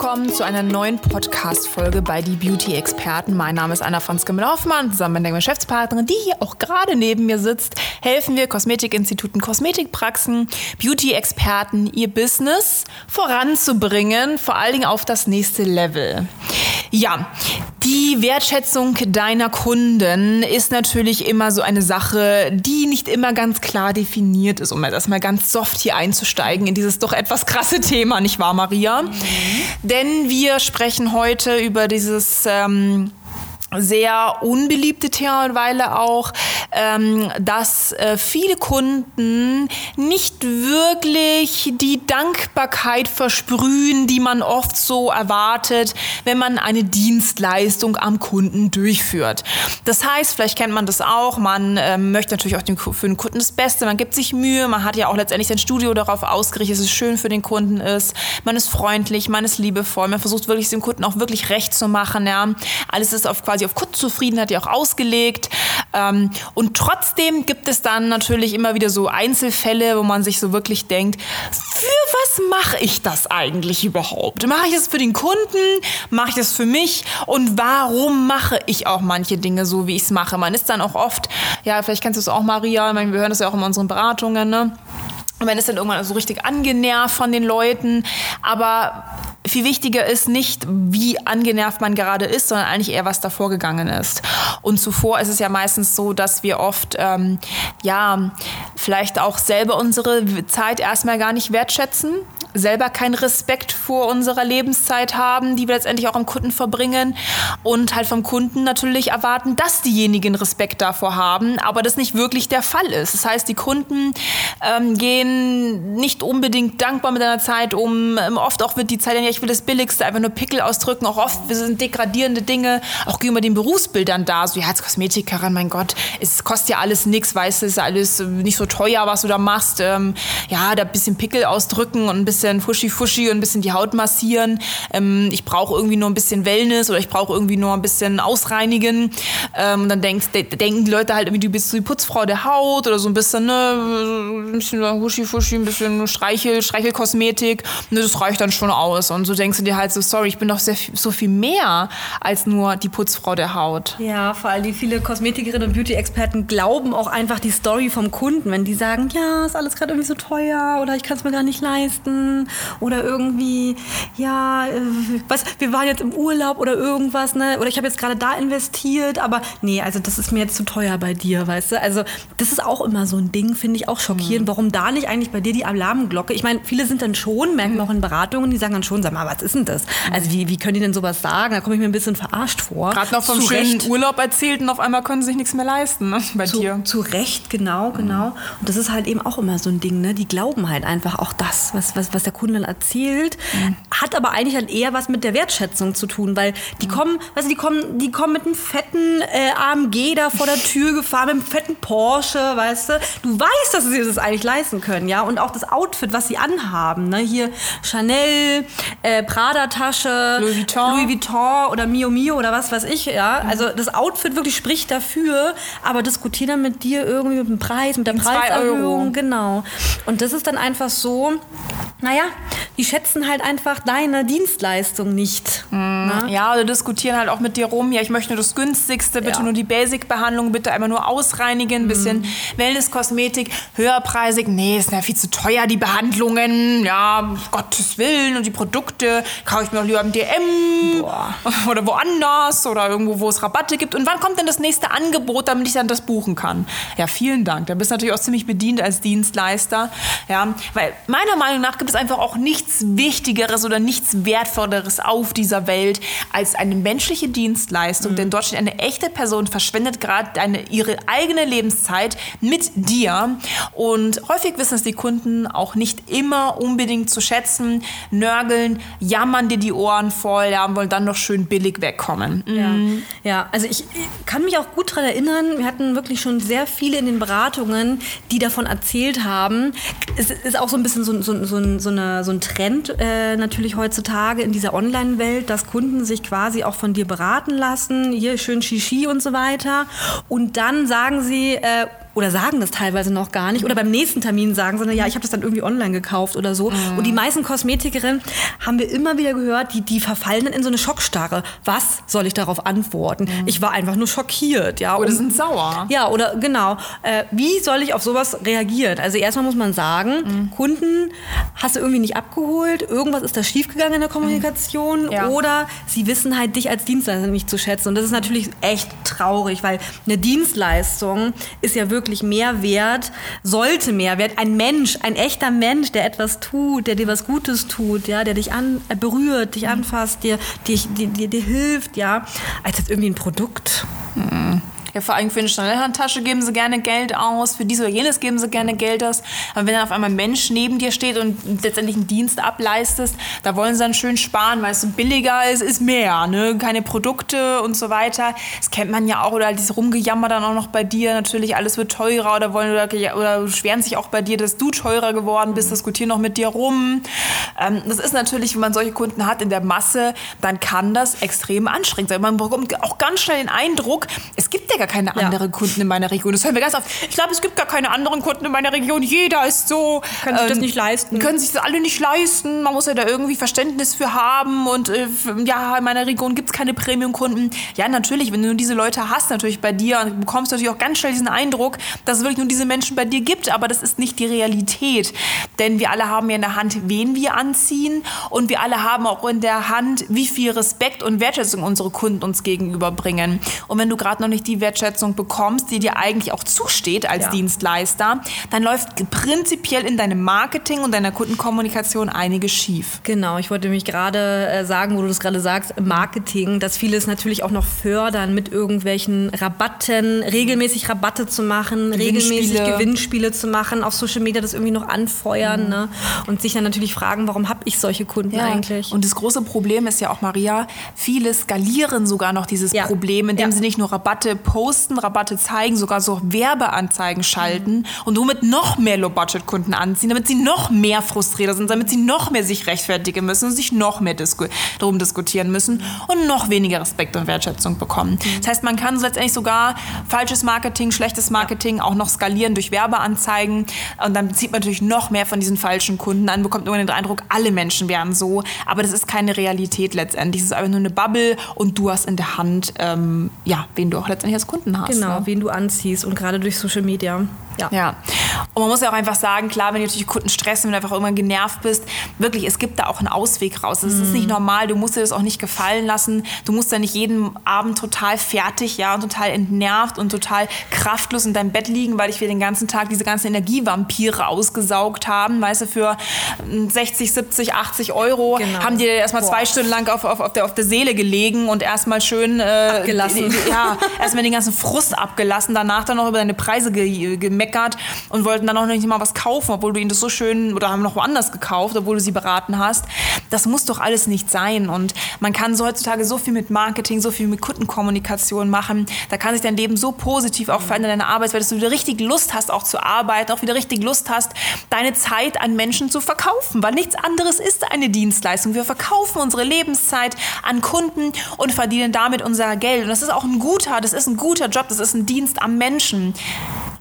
willkommen zu einer neuen Podcast-Folge bei Die Beauty-Experten. Mein Name ist Anna Franzke Hoffmann. Zusammen mit der Geschäftspartnerin, die hier auch gerade neben mir sitzt, helfen wir Kosmetikinstituten, Kosmetikpraxen, Beauty-Experten, ihr Business voranzubringen, vor allen Dingen auf das nächste Level. Ja, die Wertschätzung deiner Kunden ist natürlich immer so eine Sache, die nicht immer ganz klar definiert ist, um erstmal ganz soft hier einzusteigen in dieses doch etwas krasse Thema, nicht wahr, Maria? Mhm. Denn wir sprechen heute über dieses ähm, sehr unbeliebte Thema mittlerweile auch, ähm, dass äh, viele Kunden nicht wirklich die Dankbarkeit versprühen, die man oft so erwartet, wenn man eine Dienstleistung am Kunden durchführt. Das heißt, vielleicht kennt man das auch, man ähm, möchte natürlich auch den, für den Kunden das Beste, man gibt sich Mühe, man hat ja auch letztendlich sein Studio darauf ausgerichtet, dass es schön für den Kunden ist, man ist freundlich, man ist liebevoll, man versucht wirklich dem Kunden auch wirklich recht zu machen. Ja. Alles ist auf quasi auf Kundenzufriedenheit ja auch ausgelegt. Ähm, und trotzdem gibt es dann natürlich immer wieder so Einzelfälle, wo man sich so wirklich denkt, für was mache ich das eigentlich überhaupt? Mache ich es für den Kunden? Mache ich es für mich? Und warum mache ich auch manche Dinge so, wie ich es mache? Man ist dann auch oft, ja, vielleicht kennst du es auch, Maria, wir hören das ja auch in unseren Beratungen, ne? Und man ist dann irgendwann so richtig angenervt von den Leuten. Aber viel wichtiger ist nicht, wie angenervt man gerade ist, sondern eigentlich eher, was davor gegangen ist. Und zuvor ist es ja meistens so, dass wir oft, ähm, ja, vielleicht auch selber unsere Zeit erstmal gar nicht wertschätzen selber keinen Respekt vor unserer Lebenszeit haben, die wir letztendlich auch am Kunden verbringen und halt vom Kunden natürlich erwarten, dass diejenigen Respekt davor haben, aber das nicht wirklich der Fall ist. Das heißt, die Kunden ähm, gehen nicht unbedingt dankbar mit einer Zeit um. Ähm, oft auch wird die Zeit, ja, ich will das Billigste, einfach nur Pickel ausdrücken. Auch oft sind degradierende Dinge, auch gegenüber den Berufsbildern da. So, ja, als Kosmetikerin, mein Gott, es kostet ja alles nichts, weißt du, es ist alles nicht so teuer, was du da machst. Ähm, ja, da ein bisschen Pickel ausdrücken und ein bisschen bisschen Fuschi-Fuschi und ein bisschen die Haut massieren. Ähm, ich brauche irgendwie nur ein bisschen Wellness oder ich brauche irgendwie nur ein bisschen ausreinigen. Ähm, dann denkst, de denken die Leute halt irgendwie, du bist die Putzfrau der Haut oder so ein bisschen, ne, ein bisschen Fuschi-Fuschi, ein bisschen Streichel, Streichelkosmetik. Ne, das reicht dann schon aus. Und so denkst du dir halt so, sorry, ich bin doch sehr, so viel mehr als nur die Putzfrau der Haut. Ja, vor allem die viele Kosmetikerinnen und Beauty-Experten glauben auch einfach die Story vom Kunden, wenn die sagen, ja, ist alles gerade irgendwie so teuer oder ich kann es mir gar nicht leisten oder irgendwie, ja, äh, was, wir waren jetzt im Urlaub oder irgendwas, ne? Oder ich habe jetzt gerade da investiert, aber nee, also das ist mir jetzt zu teuer bei dir, weißt du? Also das ist auch immer so ein Ding, finde ich auch schockierend. Mhm. Warum da nicht eigentlich bei dir die Alarmglocke? Ich meine, viele sind dann schon, merken wir auch in Beratungen, die sagen dann schon, sag mal, was ist denn das? Also wie, wie können die denn sowas sagen? Da komme ich mir ein bisschen verarscht vor. Gerade noch vom zu schönen Recht. Urlaub erzählt und auf einmal können sie sich nichts mehr leisten, ne? Bei zu, dir. Zu Recht, genau, genau. Mhm. Und das ist halt eben auch immer so ein Ding, ne? Die glauben halt einfach auch das, was, was, was was der Kunde dann erzählt, mhm. hat aber eigentlich dann eher was mit der Wertschätzung zu tun, weil die mhm. kommen, weißt du, die kommen, die kommen mit einem fetten äh, AMG da vor der Tür gefahren, mit einem fetten Porsche, weißt du. Du weißt, dass sie das eigentlich leisten können, ja. Und auch das Outfit, was sie anhaben, ne? Hier Chanel, äh, Prada-Tasche, Louis Vuitton. Louis Vuitton oder Mio Mio oder was weiß ich, ja. Mhm. Also das Outfit wirklich spricht dafür, aber diskutieren dann mit dir irgendwie mit dem Preis, mit der Preiserhöhung, genau. Und das ist dann einfach so, naja, die schätzen halt einfach deine Dienstleistung nicht. Mm, ja, oder diskutieren halt auch mit dir rum, ja, ich möchte nur das günstigste, bitte ja. nur die Basic-Behandlung, bitte einmal nur ausreinigen, ein mm. bisschen Wellness-Kosmetik, höherpreisig, nee, ist ja viel zu teuer, die Behandlungen, ja, um Gottes Willen und die Produkte, kaufe ich mir auch lieber im DM Boah. oder woanders oder irgendwo, wo es Rabatte gibt. Und wann kommt denn das nächste Angebot, damit ich dann das buchen kann? Ja, vielen Dank. Da bist du natürlich auch ziemlich bedient als Dienstleister, ja, weil meiner Meinung nach gibt es einfach auch nichts Wichtigeres oder nichts Wertvolleres auf dieser Welt als eine menschliche Dienstleistung. Mhm. Denn dort steht eine echte Person, verschwendet gerade ihre eigene Lebenszeit mit dir. Und häufig wissen es die Kunden auch nicht immer unbedingt zu schätzen, nörgeln, jammern dir die Ohren voll, ja, und wollen dann noch schön billig wegkommen. Mhm. Ja. ja, also ich kann mich auch gut daran erinnern, wir hatten wirklich schon sehr viele in den Beratungen, die davon erzählt haben. Es ist auch so ein bisschen so, so, so, so, eine, so ein Trend äh, natürlich heutzutage in dieser Online-Welt, dass Kunden sich quasi auch von dir beraten lassen, hier schön Shishi und so weiter. Und dann sagen sie, äh, oder sagen das teilweise noch gar nicht oder beim nächsten Termin sagen, sondern ja, ich habe das dann irgendwie online gekauft oder so. Mhm. Und die meisten Kosmetikerinnen haben wir immer wieder gehört, die, die verfallen dann in so eine Schockstarre. Was soll ich darauf antworten? Mhm. Ich war einfach nur schockiert, ja. Oder und, sind sauer. Ja, oder genau. Äh, wie soll ich auf sowas reagieren? Also erstmal muss man sagen, mhm. Kunden hast du irgendwie nicht abgeholt, irgendwas ist da schiefgegangen in der Kommunikation mhm. ja. oder sie wissen halt dich als Dienstleister nicht zu schätzen. Und das ist natürlich echt traurig, weil eine Dienstleistung ist ja wirklich wirklich mehr wert, sollte mehr wert. Ein Mensch, ein echter Mensch, der etwas tut, der dir was Gutes tut, ja, der dich an, äh, berührt, dich anfasst, dir, dir, dir, dir hilft, ja, als jetzt irgendwie ein Produkt. Mhm. Ja, vor allem für eine Schnellhandtasche geben sie gerne Geld aus, für dies oder jenes geben sie gerne Geld aus. Aber wenn dann auf einmal ein Mensch neben dir steht und letztendlich einen Dienst ableistest, da wollen sie dann schön sparen, weil es billiger ist, ist mehr, ne? Keine Produkte und so weiter. Das kennt man ja auch, oder dieses Rumgejammer dann auch noch bei dir, natürlich alles wird teurer oder wollen oder, oder beschweren sich auch bei dir, dass du teurer geworden bist, diskutieren noch mit dir rum. Ähm, das ist natürlich, wenn man solche Kunden hat in der Masse, dann kann das extrem anstrengend sein. Man bekommt auch ganz schnell den Eindruck, es gibt ja gar keine anderen ja. Kunden in meiner Region. Das hören wir ganz oft. Ich glaube, es gibt gar keine anderen Kunden in meiner Region. Jeder ist so. Können sich das ähm, nicht leisten. Können sich das alle nicht leisten. Man muss ja da irgendwie Verständnis für haben. Und äh, ja, in meiner Region gibt es keine Premium-Kunden. Ja, natürlich, wenn du diese Leute hast, natürlich bei dir, und bekommst du natürlich auch ganz schnell diesen Eindruck, dass es wirklich nur diese Menschen bei dir gibt. Aber das ist nicht die Realität. Denn wir alle haben ja in der Hand, wen wir anziehen. Und wir alle haben auch in der Hand, wie viel Respekt und Wertschätzung unsere Kunden uns gegenüberbringen. Und wenn du gerade noch nicht die Wertschätzung Wertschätzung bekommst, die dir eigentlich auch zusteht als ja. Dienstleister, dann läuft prinzipiell in deinem Marketing und deiner Kundenkommunikation einiges schief. Genau, ich wollte mich gerade äh, sagen, wo du das gerade sagst, Marketing, dass viele es natürlich auch noch fördern, mit irgendwelchen Rabatten, regelmäßig Rabatte zu machen, regelmäßig Gewinnspiele zu machen, auf Social Media das irgendwie noch anfeuern mhm. ne? und sich dann natürlich fragen, warum habe ich solche Kunden ja. eigentlich? Und das große Problem ist ja auch, Maria, viele skalieren sogar noch dieses ja. Problem, indem sie nicht nur Rabatte posten, posten, Rabatte zeigen, sogar so Werbeanzeigen schalten und somit noch mehr Low-Budget-Kunden anziehen, damit sie noch mehr frustrierter sind, damit sie noch mehr sich rechtfertigen müssen und sich noch mehr disku darum diskutieren müssen und noch weniger Respekt und Wertschätzung bekommen. Das heißt, man kann letztendlich sogar falsches Marketing, schlechtes Marketing auch noch skalieren durch Werbeanzeigen und dann zieht man natürlich noch mehr von diesen falschen Kunden an, bekommt immer den Eindruck, alle Menschen wären so, aber das ist keine Realität letztendlich. Es ist einfach nur eine Bubble und du hast in der Hand, ähm, ja, wen du auch letztendlich als Kunden hast. Genau, ne? wen du anziehst und gerade durch Social Media. Ja. ja. Und man muss ja auch einfach sagen, klar, wenn du natürlich Kunden stressen, wenn du einfach irgendwann genervt bist, wirklich, es gibt da auch einen Ausweg raus. Es mm. ist nicht mhm. normal, du musst dir das auch nicht gefallen lassen. Du musst da nicht jeden Abend total fertig, ja, und total entnervt und total kraftlos in deinem Bett liegen, weil ich wir den ganzen Tag diese ganzen Energievampire ausgesaugt haben. Weißt du, für 60, 70, 80 Euro genau. haben die erstmal zwei Stunden lang auf, auf, auf, der, auf der Seele gelegen und erstmal schön äh, abgelassen. Ja, erstmal den ganzen Frust abgelassen, danach dann noch über deine Preise ge gemeckert und wollten dann auch noch nicht mal was kaufen, obwohl du ihnen das so schön oder haben noch woanders gekauft, obwohl du sie beraten hast. Das muss doch alles nicht sein. Und man kann so heutzutage so viel mit Marketing, so viel mit Kundenkommunikation machen. Da kann sich dein Leben so positiv auch verändern, deine Arbeitswelt, dass du wieder richtig Lust hast, auch zu arbeiten, auch wieder richtig Lust hast, deine Zeit an Menschen zu verkaufen, weil nichts anderes ist eine Dienstleistung. Wir verkaufen unsere Lebenszeit an Kunden und verdienen damit unser Geld. Und das ist auch ein guter, das ist ein guter Job, das ist ein Dienst am Menschen.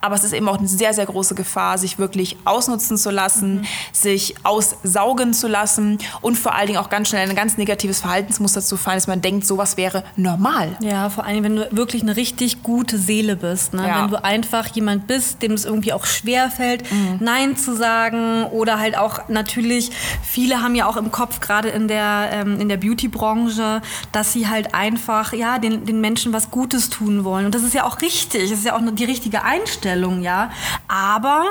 Aber es ist eben auch eine sehr, sehr große Gefahr, sich wirklich ausnutzen zu lassen, mhm. sich aussaugen zu lassen und vor allen Dingen auch ganz schnell in ein ganz negatives Verhaltensmuster zu fallen, dass man denkt, sowas wäre normal. Ja, vor allem, wenn du wirklich eine richtig gute Seele bist. Ne? Ja. Wenn du einfach jemand bist, dem es irgendwie auch schwer fällt, mhm. Nein zu sagen oder halt auch natürlich, viele haben ja auch im Kopf, gerade in der, ähm, in der Beauty-Branche, dass sie halt einfach ja, den, den Menschen was Gutes tun wollen. Und das ist ja auch richtig, das ist ja auch die richtige Einstellung. Einstellung, ja. Aber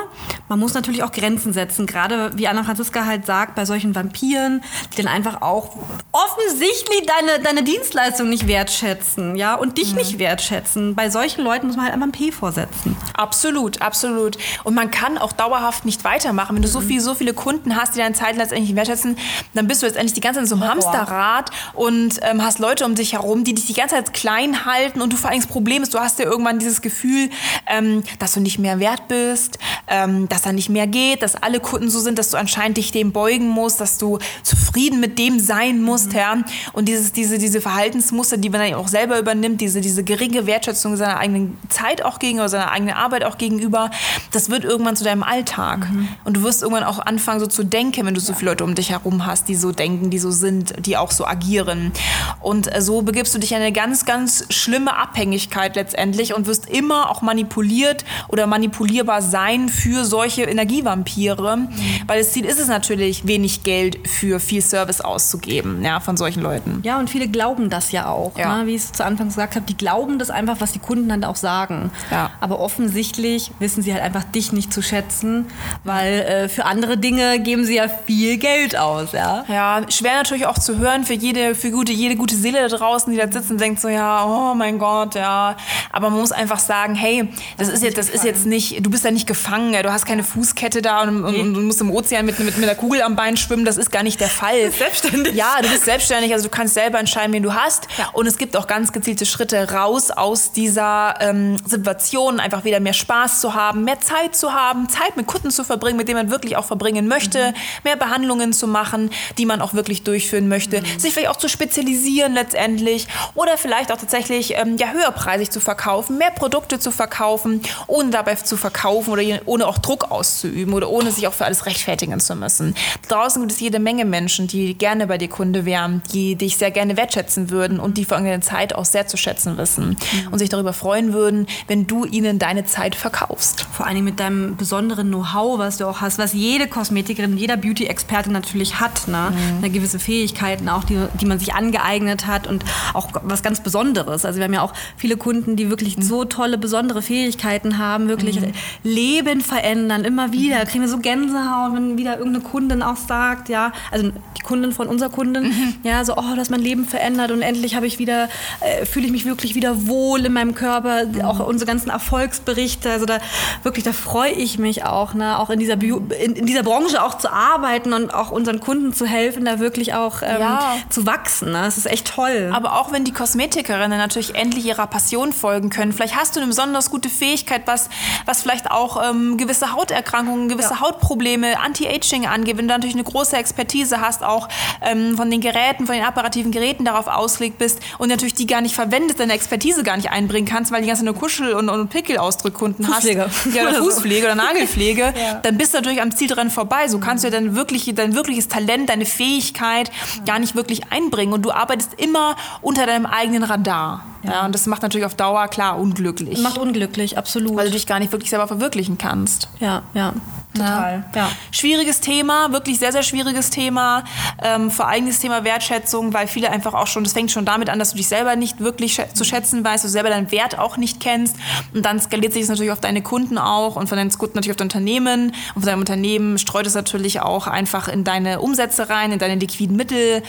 man muss natürlich auch Grenzen setzen. Gerade wie Anna Franziska halt sagt, bei solchen Vampiren, die dann einfach auch offensichtlich deine, deine Dienstleistung nicht wertschätzen, ja, und dich mhm. nicht wertschätzen. Bei solchen Leuten muss man halt einmal ein P vorsetzen. Absolut, absolut. Und man kann auch dauerhaft nicht weitermachen. Wenn du mhm. so, viel, so viele Kunden hast, die deine Zeit letztendlich nicht wertschätzen, dann bist du letztendlich die ganze Zeit in so einem Hamsterrad und ähm, hast Leute um dich herum, die dich die ganze Zeit klein halten und du vor allem das Problem ist, du hast ja irgendwann dieses Gefühl, ähm, dass du nicht mehr wert bist, ähm, dass da nicht mehr geht, dass alle Kunden so sind, dass du anscheinend dich dem beugen musst, dass du zufrieden mit dem sein musst, mhm. ja. Und dieses, diese, diese Verhaltensmuster, die man dann auch selber übernimmt, diese, diese geringe Wertschätzung seiner eigenen Zeit auch gegenüber, seiner eigenen Arbeit auch gegenüber, das wird irgendwann zu deinem Alltag. Mhm. Und du wirst irgendwann auch anfangen, so zu denken, wenn du so viele Leute um dich herum hast, die so denken, die so sind, die auch so agieren. Und äh, so begibst du dich in eine ganz, ganz schlimme Abhängigkeit letztendlich und wirst immer auch manipuliert oder manipulierbar sein für solche Energievampire. Mhm. Weil das Ziel ist es natürlich, wenig Geld für viel Service auszugeben, ja, von solchen Leuten. Ja, und viele glauben das ja auch. Ja. Ne? Wie ich es zu Anfang gesagt habe, die glauben das einfach, was die Kunden dann auch sagen. Ja. Aber offensichtlich wissen sie halt einfach dich nicht zu schätzen, weil äh, für andere Dinge geben sie ja viel Geld aus. Ja, ja schwer natürlich auch zu hören für jede, für gute, jede gute Seele da draußen, die da sitzt und denkt so, ja, oh mein Gott, ja. Aber man muss einfach sagen, hey, das ist jetzt, das ist jetzt nicht, du bist ja nicht gefangen, du hast keine Fußkette da und, und, und, musst im Ozean mit, mit, mit einer Kugel am Bein schwimmen, das ist gar nicht der Fall. Du bist selbstständig. Ja, du bist selbstständig, also du kannst selber entscheiden, wen du hast. Ja. Und es gibt auch ganz gezielte Schritte raus aus dieser ähm, Situation, einfach wieder mehr Spaß zu haben, mehr Zeit zu haben, Zeit mit Kunden zu verbringen, mit denen man wirklich auch verbringen möchte, mhm. mehr Behandlungen zu machen, die man auch wirklich durchführen möchte, mhm. sich vielleicht auch zu spezialisieren letztendlich oder vielleicht auch tatsächlich ähm, ja, höherpreisig zu verkaufen, mehr Produkte zu verkaufen, ohne dabei zu verkaufen oder ohne auch Druck auszuüben oder ohne sich auch für alles rechtfertigen zu müssen. Draußen gibt es jede Menge Menschen, die gerne bei dir Kunde wären, die dich sehr gerne wertschätzen würden und die vor allem deine Zeit auch sehr zu schätzen wissen mhm. und sich darüber freuen würden, wenn du ihnen deine Zeit verkaufst. Vor allem mit deinem besonderen Know-how, was du auch hast, was jede Kosmetikerin, jeder Beauty-Experte natürlich hat. Ne? Mhm. Eine gewisse Fähigkeiten auch, die, die man sich angeeignet hat und auch was ganz Besonderes. Also wir haben ja auch viele Kunden, die wirklich mhm. so tolle, besondere Fähigkeiten haben, wirklich mhm. Leben verändern, immer wieder. Mhm. Kriegen wir so Gänsehaut, wenn wieder irgendeine Kundin auch sagt, ja, also die Kundin von unserer Kundin, mhm. ja, so, oh, das mein Leben verändert und endlich habe ich wieder, äh, fühle ich mich wirklich wieder wohl in meinem Körper. Mhm. Auch unsere ganzen Erfolgsberichte, also da wirklich, da freue ich mich auch, ne, auch in dieser, Bio, in, in, dieser Branche auch zu arbeiten und auch unseren Kunden zu helfen, da wirklich auch ähm, ja. zu wachsen. Ne? Das ist echt toll. Aber auch wenn die Kosmetikerinnen natürlich endlich ihrer Passion folgen können, vielleicht hast du eine besonders gute Fähigkeit, was, was vielleicht auch ähm, gewisse Hauterkrankungen, gewisse ja. Hautprobleme, Anti-Aging angeht, wenn du natürlich eine große Expertise hast, auch ähm, von den Geräten, von den apparativen Geräten darauf ausgelegt bist und natürlich die gar nicht verwendest, deine Expertise gar nicht einbringen kannst, weil die ganze nur Kuschel- und, und Pickelausdrückkunden hast. Ja, oder Fußpflege oder Nagelpflege, ja. dann bist du natürlich am Ziel dran vorbei. So kannst du ja dann wirklich dein wirkliches Talent, deine Fähigkeit gar nicht wirklich einbringen und du arbeitest immer unter deinem eigenen Radar. Ja. und das macht natürlich auf Dauer klar unglücklich. Macht unglücklich, absolut. Weil du dich gar nicht wirklich selber verwirklichen kannst. Ja, ja. Total. Ja. Schwieriges Thema, wirklich sehr, sehr schwieriges Thema. Ähm, vor allem das Thema Wertschätzung, weil viele einfach auch schon, das fängt schon damit an, dass du dich selber nicht wirklich schä zu schätzen weißt, du selber deinen Wert auch nicht kennst. Und dann skaliert sich das natürlich auf deine Kunden auch und von deinen Kunden natürlich auf dein Unternehmen. Und von deinem Unternehmen streut es natürlich auch einfach in deine Umsätze rein, in deine liquiden Mittel,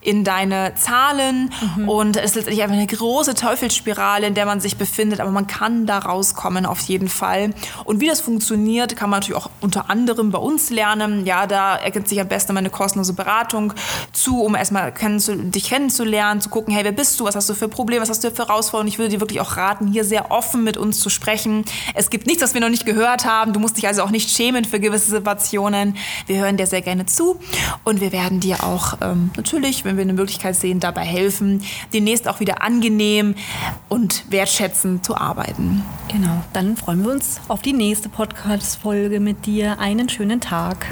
in deine Zahlen. Mhm. Und es ist letztendlich einfach eine große Teufelsspirale, in der man sich befindet. Aber man kann da rauskommen auf jeden Fall. Und wie das funktioniert, kann man natürlich auch unter anderem bei uns lernen. Ja, da ergibt sich am besten meine kostenlose Beratung zu, um erstmal kennenzu dich kennenzulernen, zu gucken, hey, wer bist du, was hast du für Probleme, was hast du für Herausforderungen. Ich würde dir wirklich auch raten, hier sehr offen mit uns zu sprechen. Es gibt nichts, was wir noch nicht gehört haben. Du musst dich also auch nicht schämen für gewisse Situationen. Wir hören dir sehr gerne zu und wir werden dir auch ähm, natürlich, wenn wir eine Möglichkeit sehen, dabei helfen, demnächst auch wieder angenehm und wertschätzend zu arbeiten. Genau, dann freuen wir uns auf die nächste Podcast-Folge mit dir dir einen schönen Tag.